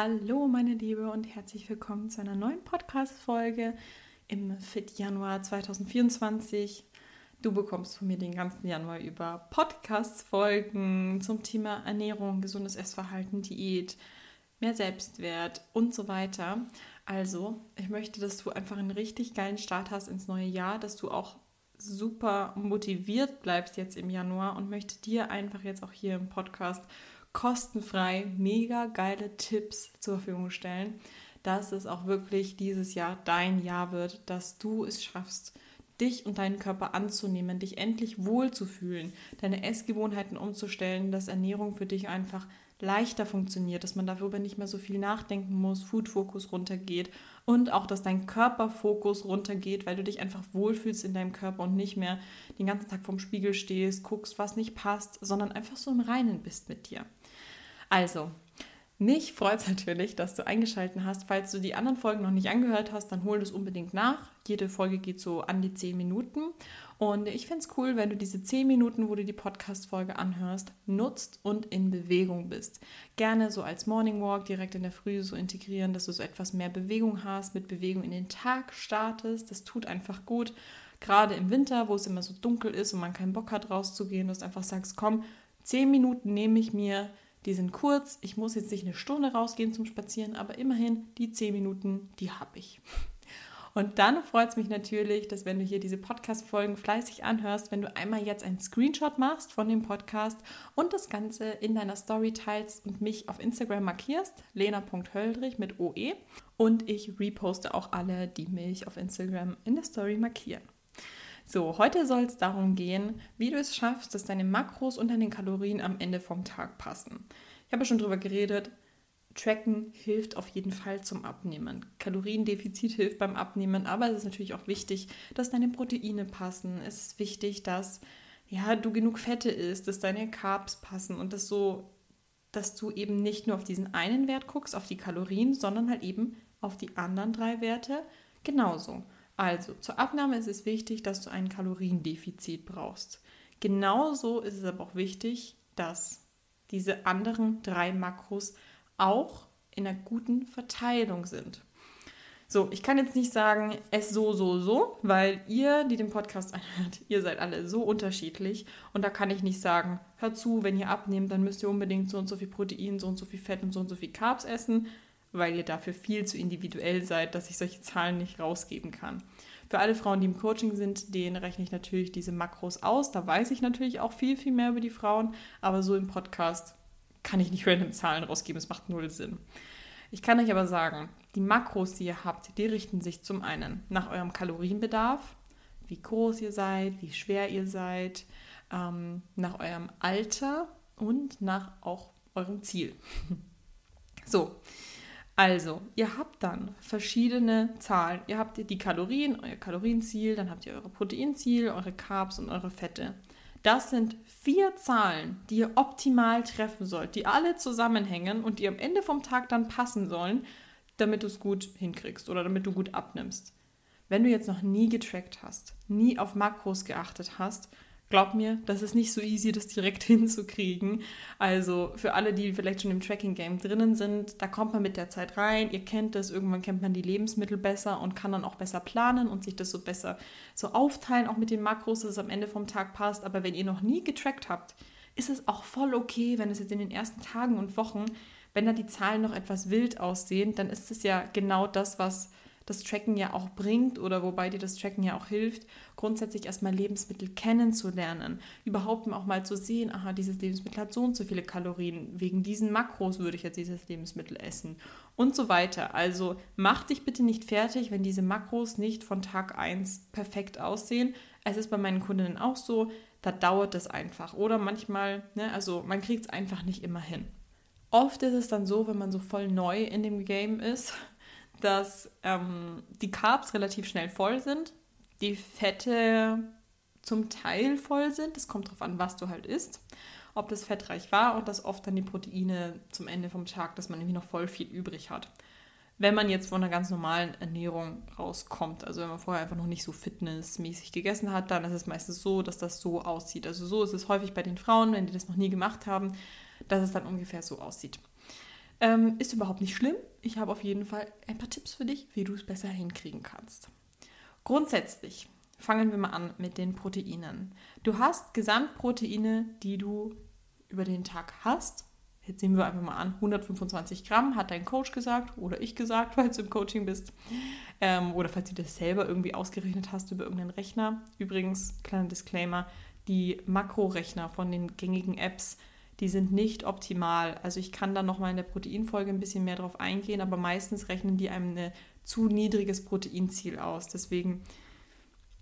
Hallo meine Liebe und herzlich willkommen zu einer neuen Podcast-Folge im Fit Januar 2024. Du bekommst von mir den ganzen Januar über Podcast-Folgen zum Thema Ernährung, gesundes Essverhalten, Diät, mehr Selbstwert und so weiter. Also, ich möchte, dass du einfach einen richtig geilen Start hast ins neue Jahr, dass du auch super motiviert bleibst jetzt im Januar und möchte dir einfach jetzt auch hier im Podcast kostenfrei mega geile Tipps zur Verfügung stellen, dass es auch wirklich dieses Jahr dein Jahr wird, dass du es schaffst, dich und deinen Körper anzunehmen, dich endlich wohlzufühlen, deine Essgewohnheiten umzustellen, dass Ernährung für dich einfach leichter funktioniert, dass man darüber nicht mehr so viel nachdenken muss, Food-Fokus runtergeht und auch, dass dein Körperfokus runtergeht, weil du dich einfach wohlfühlst in deinem Körper und nicht mehr den ganzen Tag vorm Spiegel stehst, guckst, was nicht passt, sondern einfach so im Reinen bist mit dir. Also, mich freut es natürlich, dass du eingeschaltet hast. Falls du die anderen Folgen noch nicht angehört hast, dann hol das unbedingt nach. Jede Folge geht so an die 10 Minuten. Und ich finde es cool, wenn du diese 10 Minuten, wo du die Podcast-Folge anhörst, nutzt und in Bewegung bist. Gerne so als Morning Walk direkt in der Früh so integrieren, dass du so etwas mehr Bewegung hast, mit Bewegung in den Tag startest. Das tut einfach gut. Gerade im Winter, wo es immer so dunkel ist und man keinen Bock hat, rauszugehen, dass du einfach sagst, komm, 10 Minuten nehme ich mir die sind kurz. Ich muss jetzt nicht eine Stunde rausgehen zum Spazieren, aber immerhin die zehn Minuten, die habe ich. Und dann freut es mich natürlich, dass wenn du hier diese Podcast-Folgen fleißig anhörst, wenn du einmal jetzt einen Screenshot machst von dem Podcast und das Ganze in deiner Story teilst und mich auf Instagram markierst, lena.höldrich mit OE. Und ich reposte auch alle, die mich auf Instagram in der Story markieren. So, heute soll es darum gehen, wie du es schaffst, dass deine Makros und deine Kalorien am Ende vom Tag passen. Ich habe schon darüber geredet, Tracken hilft auf jeden Fall zum Abnehmen. Kaloriendefizit hilft beim Abnehmen, aber es ist natürlich auch wichtig, dass deine Proteine passen. Es ist wichtig, dass ja, du genug Fette isst, dass deine Carbs passen und dass so dass du eben nicht nur auf diesen einen Wert guckst, auf die Kalorien, sondern halt eben auf die anderen drei Werte genauso. Also, zur Abnahme ist es wichtig, dass du ein Kaloriendefizit brauchst. Genauso ist es aber auch wichtig, dass diese anderen drei Makros auch in einer guten Verteilung sind. So, ich kann jetzt nicht sagen, es so, so, so, weil ihr, die den Podcast anhört, ihr seid alle so unterschiedlich. Und da kann ich nicht sagen, hört zu, wenn ihr abnehmt, dann müsst ihr unbedingt so und so viel Protein, so und so viel Fett und so und so viel Carbs essen, weil ihr dafür viel zu individuell seid, dass ich solche Zahlen nicht rausgeben kann. Für alle Frauen, die im Coaching sind, denen rechne ich natürlich diese Makros aus. Da weiß ich natürlich auch viel, viel mehr über die Frauen, aber so im Podcast kann ich nicht random Zahlen rausgeben. Es macht null Sinn. Ich kann euch aber sagen, die Makros, die ihr habt, die richten sich zum einen nach eurem Kalorienbedarf, wie groß ihr seid, wie schwer ihr seid, ähm, nach eurem Alter und nach auch eurem Ziel. so, also, ihr habt dann verschiedene Zahlen. Ihr habt die Kalorien, euer Kalorienziel, dann habt ihr eure Proteinziel, eure Carbs und eure Fette. Das sind vier Zahlen, die ihr optimal treffen sollt, die alle zusammenhängen und die am Ende vom Tag dann passen sollen, damit du es gut hinkriegst oder damit du gut abnimmst. Wenn du jetzt noch nie getrackt hast, nie auf Makros geachtet hast, Glaub mir, das ist nicht so easy, das direkt hinzukriegen. Also für alle, die vielleicht schon im Tracking-Game drinnen sind, da kommt man mit der Zeit rein. Ihr kennt das, irgendwann kennt man die Lebensmittel besser und kann dann auch besser planen und sich das so besser so aufteilen, auch mit den Makros, dass es am Ende vom Tag passt. Aber wenn ihr noch nie getrackt habt, ist es auch voll okay, wenn es jetzt in den ersten Tagen und Wochen, wenn da die Zahlen noch etwas wild aussehen, dann ist es ja genau das, was das Tracken ja auch bringt oder wobei dir das Tracken ja auch hilft, grundsätzlich erstmal Lebensmittel kennenzulernen, überhaupt auch mal zu sehen, aha, dieses Lebensmittel hat so und so viele Kalorien, wegen diesen Makros würde ich jetzt dieses Lebensmittel essen und so weiter. Also mach dich bitte nicht fertig, wenn diese Makros nicht von Tag 1 perfekt aussehen. Es ist bei meinen Kundinnen auch so, da dauert es einfach oder manchmal, ne, also man kriegt es einfach nicht immer hin. Oft ist es dann so, wenn man so voll neu in dem Game ist, dass ähm, die Carbs relativ schnell voll sind, die Fette zum Teil voll sind. Das kommt darauf an, was du halt isst. Ob das fettreich war und dass oft dann die Proteine zum Ende vom Tag, dass man irgendwie noch voll viel übrig hat. Wenn man jetzt von einer ganz normalen Ernährung rauskommt, also wenn man vorher einfach noch nicht so fitnessmäßig gegessen hat, dann ist es meistens so, dass das so aussieht. Also so ist es häufig bei den Frauen, wenn die das noch nie gemacht haben, dass es dann ungefähr so aussieht. Ähm, ist überhaupt nicht schlimm. Ich habe auf jeden Fall ein paar Tipps für dich, wie du es besser hinkriegen kannst. Grundsätzlich fangen wir mal an mit den Proteinen. Du hast Gesamtproteine, die du über den Tag hast. Jetzt nehmen wir einfach mal an, 125 Gramm hat dein Coach gesagt oder ich gesagt, falls du im Coaching bist. Ähm, oder falls du das selber irgendwie ausgerechnet hast über irgendeinen Rechner. Übrigens, kleiner Disclaimer, die Makrorechner von den gängigen Apps, die sind nicht optimal. Also ich kann da nochmal in der Proteinfolge ein bisschen mehr drauf eingehen, aber meistens rechnen die einem ein zu niedriges Proteinziel aus. Deswegen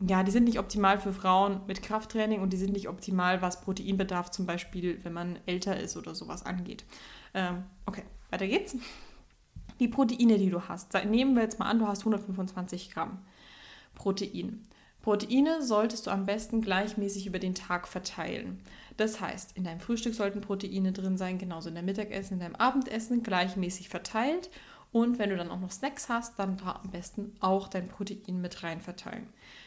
ja, die sind nicht optimal für Frauen mit Krafttraining und die sind nicht optimal, was Proteinbedarf zum Beispiel, wenn man älter ist oder sowas angeht. Ähm, okay, weiter geht's. Die Proteine, die du hast. Nehmen wir jetzt mal an, du hast 125 Gramm Protein. Proteine solltest du am besten gleichmäßig über den Tag verteilen. Das heißt, in deinem Frühstück sollten Proteine drin sein, genauso in deinem Mittagessen, in deinem Abendessen gleichmäßig verteilt. Und wenn du dann auch noch Snacks hast, dann da am besten auch dein Protein mit rein verteilen.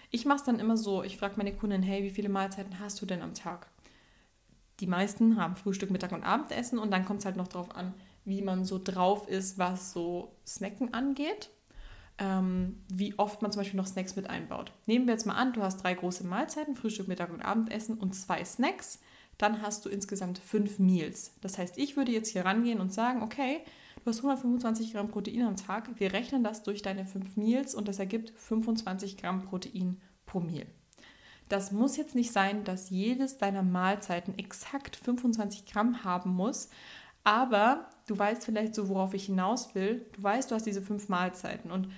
Ich mache es dann immer so, ich frage meine Kunden, hey, wie viele Mahlzeiten hast du denn am Tag? Die meisten haben Frühstück, Mittag und Abendessen und dann kommt es halt noch darauf an, wie man so drauf ist, was so Snacken angeht. Ähm, wie oft man zum Beispiel noch Snacks mit einbaut. Nehmen wir jetzt mal an, du hast drei große Mahlzeiten, Frühstück, Mittag und Abendessen und zwei Snacks, dann hast du insgesamt fünf Meals. Das heißt, ich würde jetzt hier rangehen und sagen, okay, Du hast 125 Gramm Protein am Tag. Wir rechnen das durch deine 5 Meals und das ergibt 25 Gramm Protein pro Meal. Das muss jetzt nicht sein, dass jedes deiner Mahlzeiten exakt 25 Gramm haben muss, aber du weißt vielleicht so, worauf ich hinaus will. Du weißt, du hast diese fünf Mahlzeiten und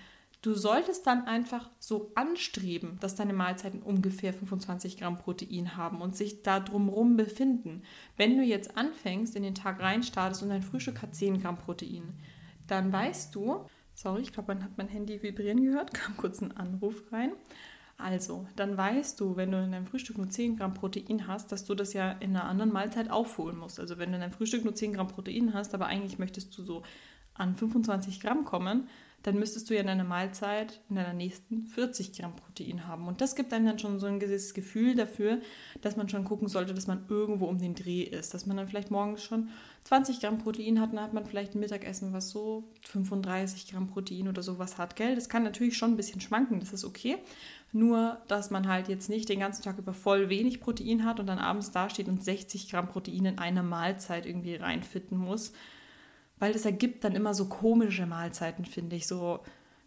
Du solltest dann einfach so anstreben, dass deine Mahlzeiten ungefähr 25 Gramm Protein haben und sich da drumherum befinden. Wenn du jetzt anfängst, in den Tag reinstartest und dein Frühstück hat 10 Gramm Protein, dann weißt du, sorry, ich glaube, man hat mein Handy vibrieren gehört, kam kurz ein Anruf rein. Also, dann weißt du, wenn du in deinem Frühstück nur 10 Gramm Protein hast, dass du das ja in einer anderen Mahlzeit aufholen musst. Also, wenn du in deinem Frühstück nur 10 Gramm Protein hast, aber eigentlich möchtest du so an 25 Gramm kommen, dann müsstest du ja in deiner Mahlzeit in deiner nächsten 40 Gramm Protein haben. Und das gibt einem dann schon so ein gewisses Gefühl dafür, dass man schon gucken sollte, dass man irgendwo um den Dreh ist. Dass man dann vielleicht morgens schon 20 Gramm Protein hat, dann hat man vielleicht ein Mittagessen, was so 35 Gramm Protein oder sowas hat. Gell? Das kann natürlich schon ein bisschen schwanken, das ist okay. Nur, dass man halt jetzt nicht den ganzen Tag über voll wenig Protein hat und dann abends dasteht und 60 Gramm Protein in eine Mahlzeit irgendwie reinfitten muss weil das ergibt dann immer so komische Mahlzeiten, finde ich. So,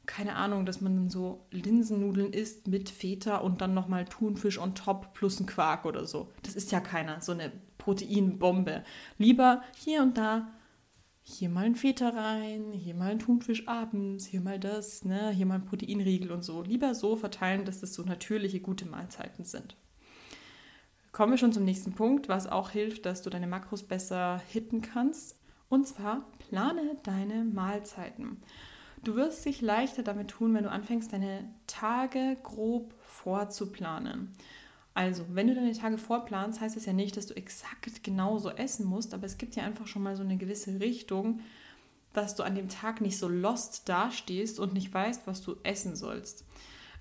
keine Ahnung, dass man so Linsennudeln isst mit Feta und dann nochmal Thunfisch on top plus ein Quark oder so. Das ist ja keiner, so eine Proteinbombe. Lieber hier und da, hier mal ein Feta rein, hier mal ein Thunfisch abends, hier mal das, ne, hier mal ein Proteinriegel und so. Lieber so verteilen, dass das so natürliche, gute Mahlzeiten sind. Kommen wir schon zum nächsten Punkt, was auch hilft, dass du deine Makros besser hitten kannst. Und zwar plane deine Mahlzeiten. Du wirst dich leichter damit tun, wenn du anfängst, deine Tage grob vorzuplanen. Also, wenn du deine Tage vorplanst, heißt es ja nicht, dass du exakt genauso essen musst, aber es gibt ja einfach schon mal so eine gewisse Richtung, dass du an dem Tag nicht so lost dastehst und nicht weißt, was du essen sollst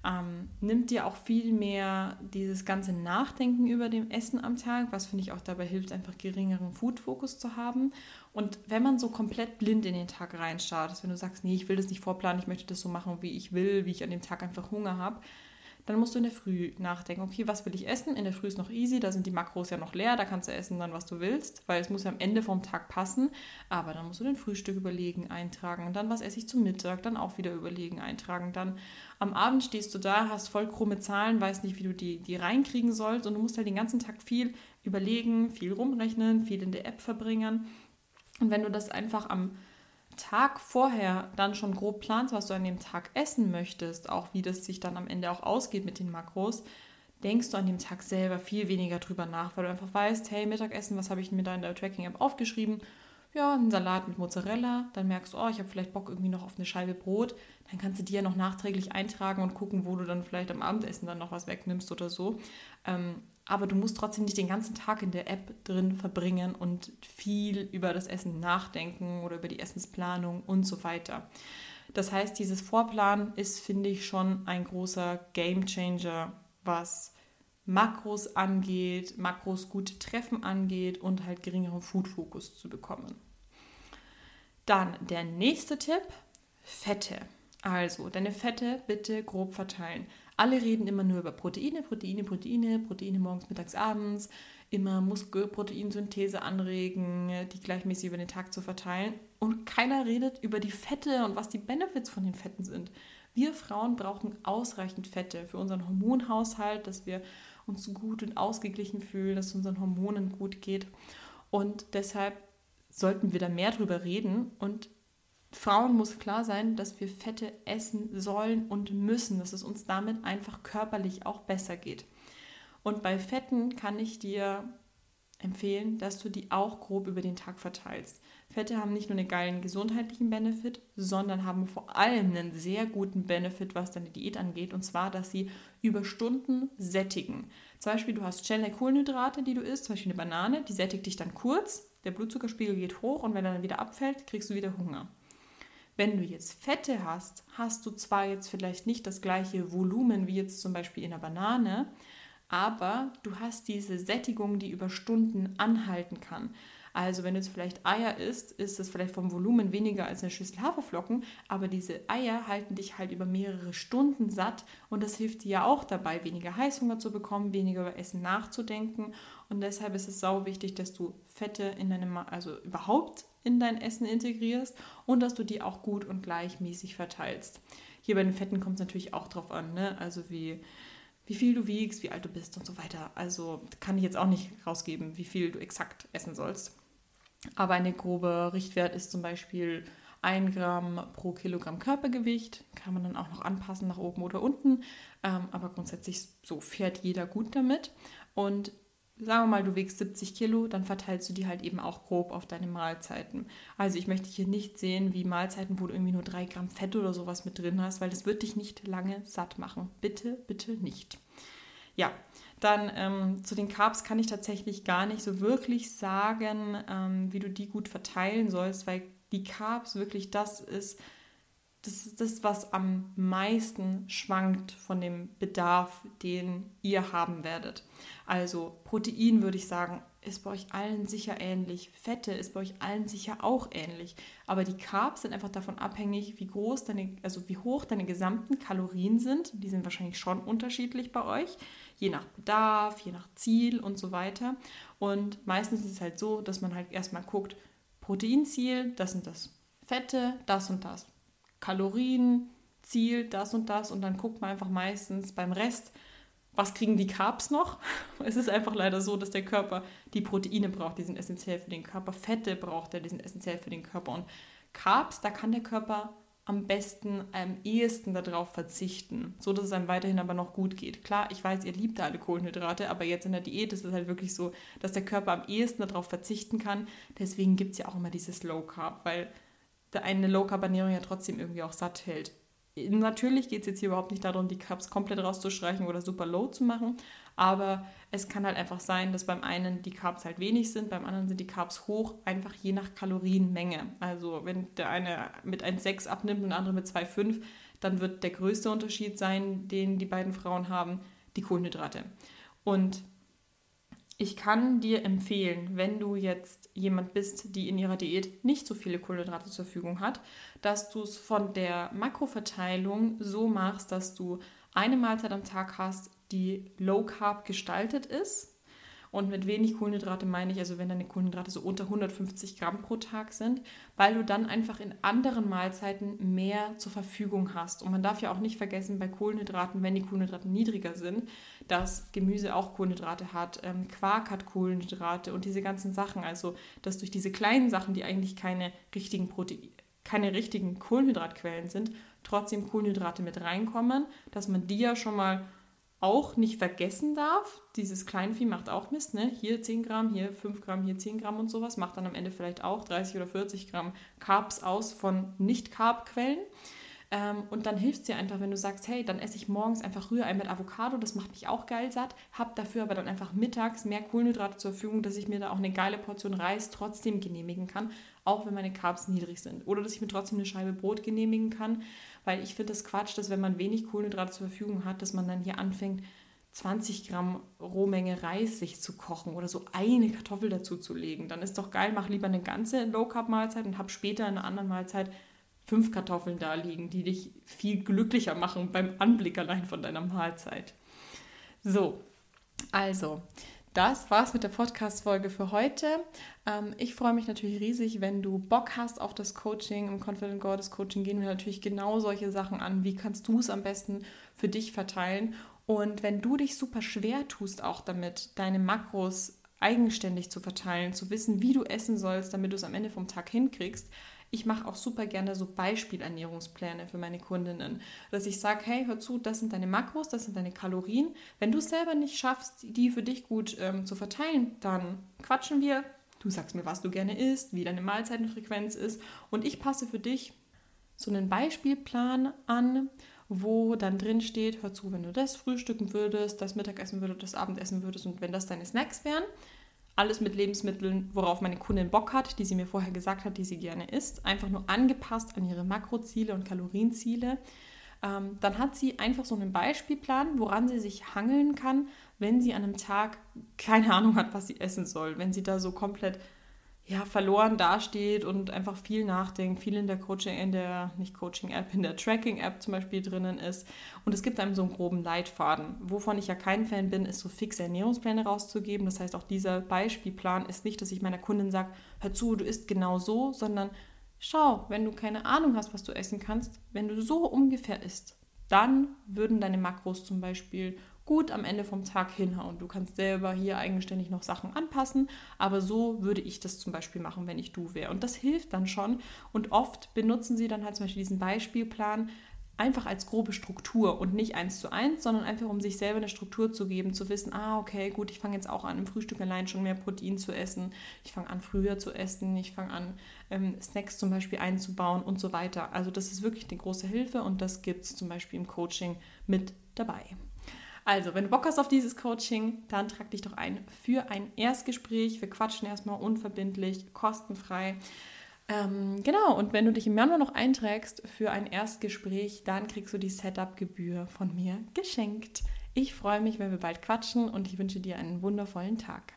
ähm, nimmt dir auch viel mehr dieses ganze Nachdenken über dem Essen am Tag, was finde ich auch dabei hilft, einfach geringeren Food-Fokus zu haben. Und wenn man so komplett blind in den Tag reinstartet, wenn du sagst, nee, ich will das nicht vorplanen, ich möchte das so machen, wie ich will, wie ich an dem Tag einfach Hunger habe, dann musst du in der Früh nachdenken, okay, was will ich essen? In der Früh ist noch easy, da sind die Makros ja noch leer, da kannst du essen dann, was du willst, weil es muss ja am Ende vom Tag passen. Aber dann musst du den Frühstück überlegen, eintragen, dann was esse ich zum Mittag, dann auch wieder überlegen, eintragen. Dann am Abend stehst du da, hast voll krumme Zahlen, weißt nicht, wie du die, die reinkriegen sollst und du musst halt den ganzen Tag viel überlegen, viel rumrechnen, viel in der App verbringen. Und wenn du das einfach am Tag vorher dann schon grob planst, was du an dem Tag essen möchtest, auch wie das sich dann am Ende auch ausgeht mit den Makros, denkst du an dem Tag selber viel weniger drüber nach, weil du einfach weißt, hey, Mittagessen, was habe ich mir da in der Tracking-App aufgeschrieben? Ja, einen Salat mit Mozzarella. Dann merkst du, oh, ich habe vielleicht Bock irgendwie noch auf eine Scheibe Brot. Dann kannst du die ja noch nachträglich eintragen und gucken, wo du dann vielleicht am Abendessen dann noch was wegnimmst oder so. Ähm, aber du musst trotzdem nicht den ganzen Tag in der App drin verbringen und viel über das Essen nachdenken oder über die Essensplanung und so weiter. Das heißt, dieses Vorplanen ist, finde ich, schon ein großer Game Changer, was Makros angeht, Makros gut treffen angeht und halt geringeren Food-Fokus zu bekommen. Dann der nächste Tipp, Fette. Also, deine Fette bitte grob verteilen. Alle reden immer nur über Proteine, Proteine, Proteine, Proteine morgens, mittags, abends. Immer Muskelproteinsynthese anregen, die gleichmäßig über den Tag zu verteilen. Und keiner redet über die Fette und was die Benefits von den Fetten sind. Wir Frauen brauchen ausreichend Fette für unseren Hormonhaushalt, dass wir uns gut und ausgeglichen fühlen, dass es unseren Hormonen gut geht. Und deshalb sollten wir da mehr drüber reden. Und Frauen muss klar sein, dass wir Fette essen sollen und müssen, dass es uns damit einfach körperlich auch besser geht. Und bei Fetten kann ich dir empfehlen, dass du die auch grob über den Tag verteilst. Fette haben nicht nur einen geilen gesundheitlichen Benefit, sondern haben vor allem einen sehr guten Benefit, was deine Diät angeht, und zwar, dass sie über Stunden sättigen. Zum Beispiel, du hast schnelle Kohlenhydrate, die du isst, zum Beispiel eine Banane, die sättigt dich dann kurz, der Blutzuckerspiegel geht hoch und wenn er dann wieder abfällt, kriegst du wieder Hunger. Wenn du jetzt Fette hast, hast du zwar jetzt vielleicht nicht das gleiche Volumen wie jetzt zum Beispiel in einer Banane, aber du hast diese Sättigung, die über Stunden anhalten kann. Also wenn du jetzt vielleicht Eier isst, ist es vielleicht vom Volumen weniger als eine Schüssel Haferflocken, aber diese Eier halten dich halt über mehrere Stunden satt und das hilft dir ja auch dabei, weniger Heißhunger zu bekommen, weniger über Essen nachzudenken und deshalb ist es sau wichtig, dass du Fette in deinem, also überhaupt in dein Essen integrierst und dass du die auch gut und gleichmäßig verteilst. Hier bei den Fetten kommt es natürlich auch drauf an, ne? also wie wie viel du wiegst, wie alt du bist und so weiter. Also kann ich jetzt auch nicht rausgeben, wie viel du exakt essen sollst. Aber eine grobe Richtwert ist zum Beispiel 1 Gramm pro Kilogramm Körpergewicht. Kann man dann auch noch anpassen nach oben oder unten. Ähm, aber grundsätzlich so fährt jeder gut damit. Und sagen wir mal, du wiegst 70 Kilo, dann verteilst du die halt eben auch grob auf deine Mahlzeiten. Also ich möchte hier nicht sehen, wie Mahlzeiten, wo du irgendwie nur 3 Gramm Fett oder sowas mit drin hast, weil das wird dich nicht lange satt machen. Bitte, bitte nicht. Ja, dann ähm, zu den Carbs kann ich tatsächlich gar nicht so wirklich sagen, ähm, wie du die gut verteilen sollst, weil die Carbs wirklich das ist, das ist das, was am meisten schwankt von dem Bedarf, den ihr haben werdet. Also Protein würde ich sagen, ist bei euch allen sicher ähnlich. Fette ist bei euch allen sicher auch ähnlich. Aber die Carbs sind einfach davon abhängig, wie groß deine, also wie hoch deine gesamten Kalorien sind. Die sind wahrscheinlich schon unterschiedlich bei euch, je nach Bedarf, je nach Ziel und so weiter. Und meistens ist es halt so, dass man halt erstmal guckt, Proteinziel, das sind das. Fette, das und das. Kalorien, Ziel, das und das. Und dann guckt man einfach meistens beim Rest, was kriegen die Carbs noch? Es ist einfach leider so, dass der Körper die Proteine braucht, die sind essentiell für den Körper. Fette braucht er, die sind essentiell für den Körper. Und Carbs, da kann der Körper am besten, am ehesten darauf verzichten, so dass es einem weiterhin aber noch gut geht. Klar, ich weiß, ihr liebt alle Kohlenhydrate, aber jetzt in der Diät ist es halt wirklich so, dass der Körper am ehesten darauf verzichten kann. Deswegen gibt es ja auch immer dieses Low Carb, weil eine Low Carb Ernährung ja trotzdem irgendwie auch satt hält. Natürlich geht es jetzt hier überhaupt nicht darum, die Carbs komplett rauszustreichen oder super low zu machen, aber es kann halt einfach sein, dass beim einen die Carbs halt wenig sind, beim anderen sind die Carbs hoch, einfach je nach Kalorienmenge. Also wenn der eine mit 1,6 abnimmt und der andere mit 2,5, dann wird der größte Unterschied sein, den die beiden Frauen haben, die Kohlenhydrate. Und ich kann dir empfehlen, wenn du jetzt jemand bist, die in ihrer Diät nicht so viele Kohlenhydrate zur Verfügung hat, dass du es von der Makroverteilung so machst, dass du eine Mahlzeit am Tag hast, die low carb gestaltet ist und mit wenig Kohlenhydrate meine ich, also wenn deine Kohlenhydrate so unter 150 Gramm pro Tag sind, weil du dann einfach in anderen Mahlzeiten mehr zur Verfügung hast. Und man darf ja auch nicht vergessen, bei Kohlenhydraten, wenn die Kohlenhydrate niedriger sind, dass Gemüse auch Kohlenhydrate hat, ähm, Quark hat Kohlenhydrate und diese ganzen Sachen. Also, dass durch diese kleinen Sachen, die eigentlich keine richtigen Proteine, keine richtigen Kohlenhydratquellen sind, trotzdem Kohlenhydrate mit reinkommen, dass man die ja schon mal auch nicht vergessen darf, dieses Kleinvieh macht auch Mist, ne? Hier 10 Gramm, hier 5 Gramm, hier 10 Gramm und sowas, macht dann am Ende vielleicht auch 30 oder 40 Gramm Carbs aus von Nicht-Carb-Quellen. Ähm, und dann hilft es dir einfach, wenn du sagst, hey, dann esse ich morgens einfach Rührei mit Avocado, das macht mich auch geil satt, hab dafür aber dann einfach mittags mehr Kohlenhydrate zur Verfügung, dass ich mir da auch eine geile Portion Reis trotzdem genehmigen kann, auch wenn meine Carbs niedrig sind. Oder dass ich mir trotzdem eine Scheibe Brot genehmigen kann, weil ich finde das Quatsch, dass wenn man wenig Kohlenhydrate zur Verfügung hat, dass man dann hier anfängt, 20 Gramm Rohmenge Reis sich zu kochen oder so eine Kartoffel dazu zu legen. Dann ist doch geil, mach lieber eine ganze Low-Carb-Mahlzeit und hab später in einer anderen Mahlzeit fünf Kartoffeln da liegen, die dich viel glücklicher machen beim Anblick allein von deiner Mahlzeit. So, also, das war's mit der Podcast-Folge für heute. Ähm, ich freue mich natürlich riesig, wenn du Bock hast auf das Coaching. Im Confident Goddess Coaching gehen wir natürlich genau solche Sachen an. Wie kannst du es am besten für dich verteilen? Und wenn du dich super schwer tust, auch damit, deine Makros eigenständig zu verteilen, zu wissen, wie du essen sollst, damit du es am Ende vom Tag hinkriegst, ich mache auch super gerne so Beispielernährungspläne für meine Kundinnen, dass ich sage, hey, hör zu, das sind deine Makros, das sind deine Kalorien. Wenn du es selber nicht schaffst, die für dich gut ähm, zu verteilen, dann quatschen wir. Du sagst mir, was du gerne isst, wie deine Mahlzeitenfrequenz ist und ich passe für dich so einen Beispielplan an, wo dann drin steht, hör zu, wenn du das frühstücken würdest, das Mittagessen würdest, das Abendessen würdest und wenn das deine Snacks wären, alles mit Lebensmitteln, worauf meine Kundin Bock hat, die sie mir vorher gesagt hat, die sie gerne isst. Einfach nur angepasst an ihre Makroziele und Kalorienziele. Ähm, dann hat sie einfach so einen Beispielplan, woran sie sich hangeln kann, wenn sie an einem Tag keine Ahnung hat, was sie essen soll. Wenn sie da so komplett ja, verloren dasteht und einfach viel nachdenkt, viel in der Coaching, in der, nicht Coaching-App, in der Tracking-App zum Beispiel drinnen ist. Und es gibt einem so einen groben Leitfaden. Wovon ich ja kein Fan bin, ist so fixe Ernährungspläne rauszugeben. Das heißt, auch dieser Beispielplan ist nicht, dass ich meiner Kundin sage, hör zu, du isst genau so, sondern schau, wenn du keine Ahnung hast, was du essen kannst, wenn du so ungefähr isst, dann würden deine Makros zum Beispiel gut am Ende vom Tag hinhauen. Du kannst selber hier eigenständig noch Sachen anpassen, aber so würde ich das zum Beispiel machen, wenn ich du wäre. Und das hilft dann schon. Und oft benutzen sie dann halt zum Beispiel diesen Beispielplan einfach als grobe Struktur und nicht eins zu eins, sondern einfach um sich selber eine Struktur zu geben, zu wissen, ah, okay, gut, ich fange jetzt auch an, im Frühstück allein schon mehr Protein zu essen, ich fange an, früher zu essen, ich fange an, ähm, Snacks zum Beispiel einzubauen und so weiter. Also das ist wirklich eine große Hilfe und das gibt es zum Beispiel im Coaching mit dabei. Also, wenn du Bock hast auf dieses Coaching, dann trag dich doch ein für ein Erstgespräch. Wir quatschen erstmal unverbindlich, kostenfrei. Ähm, genau, und wenn du dich im Januar noch einträgst für ein Erstgespräch, dann kriegst du die Setup-Gebühr von mir geschenkt. Ich freue mich, wenn wir bald quatschen und ich wünsche dir einen wundervollen Tag.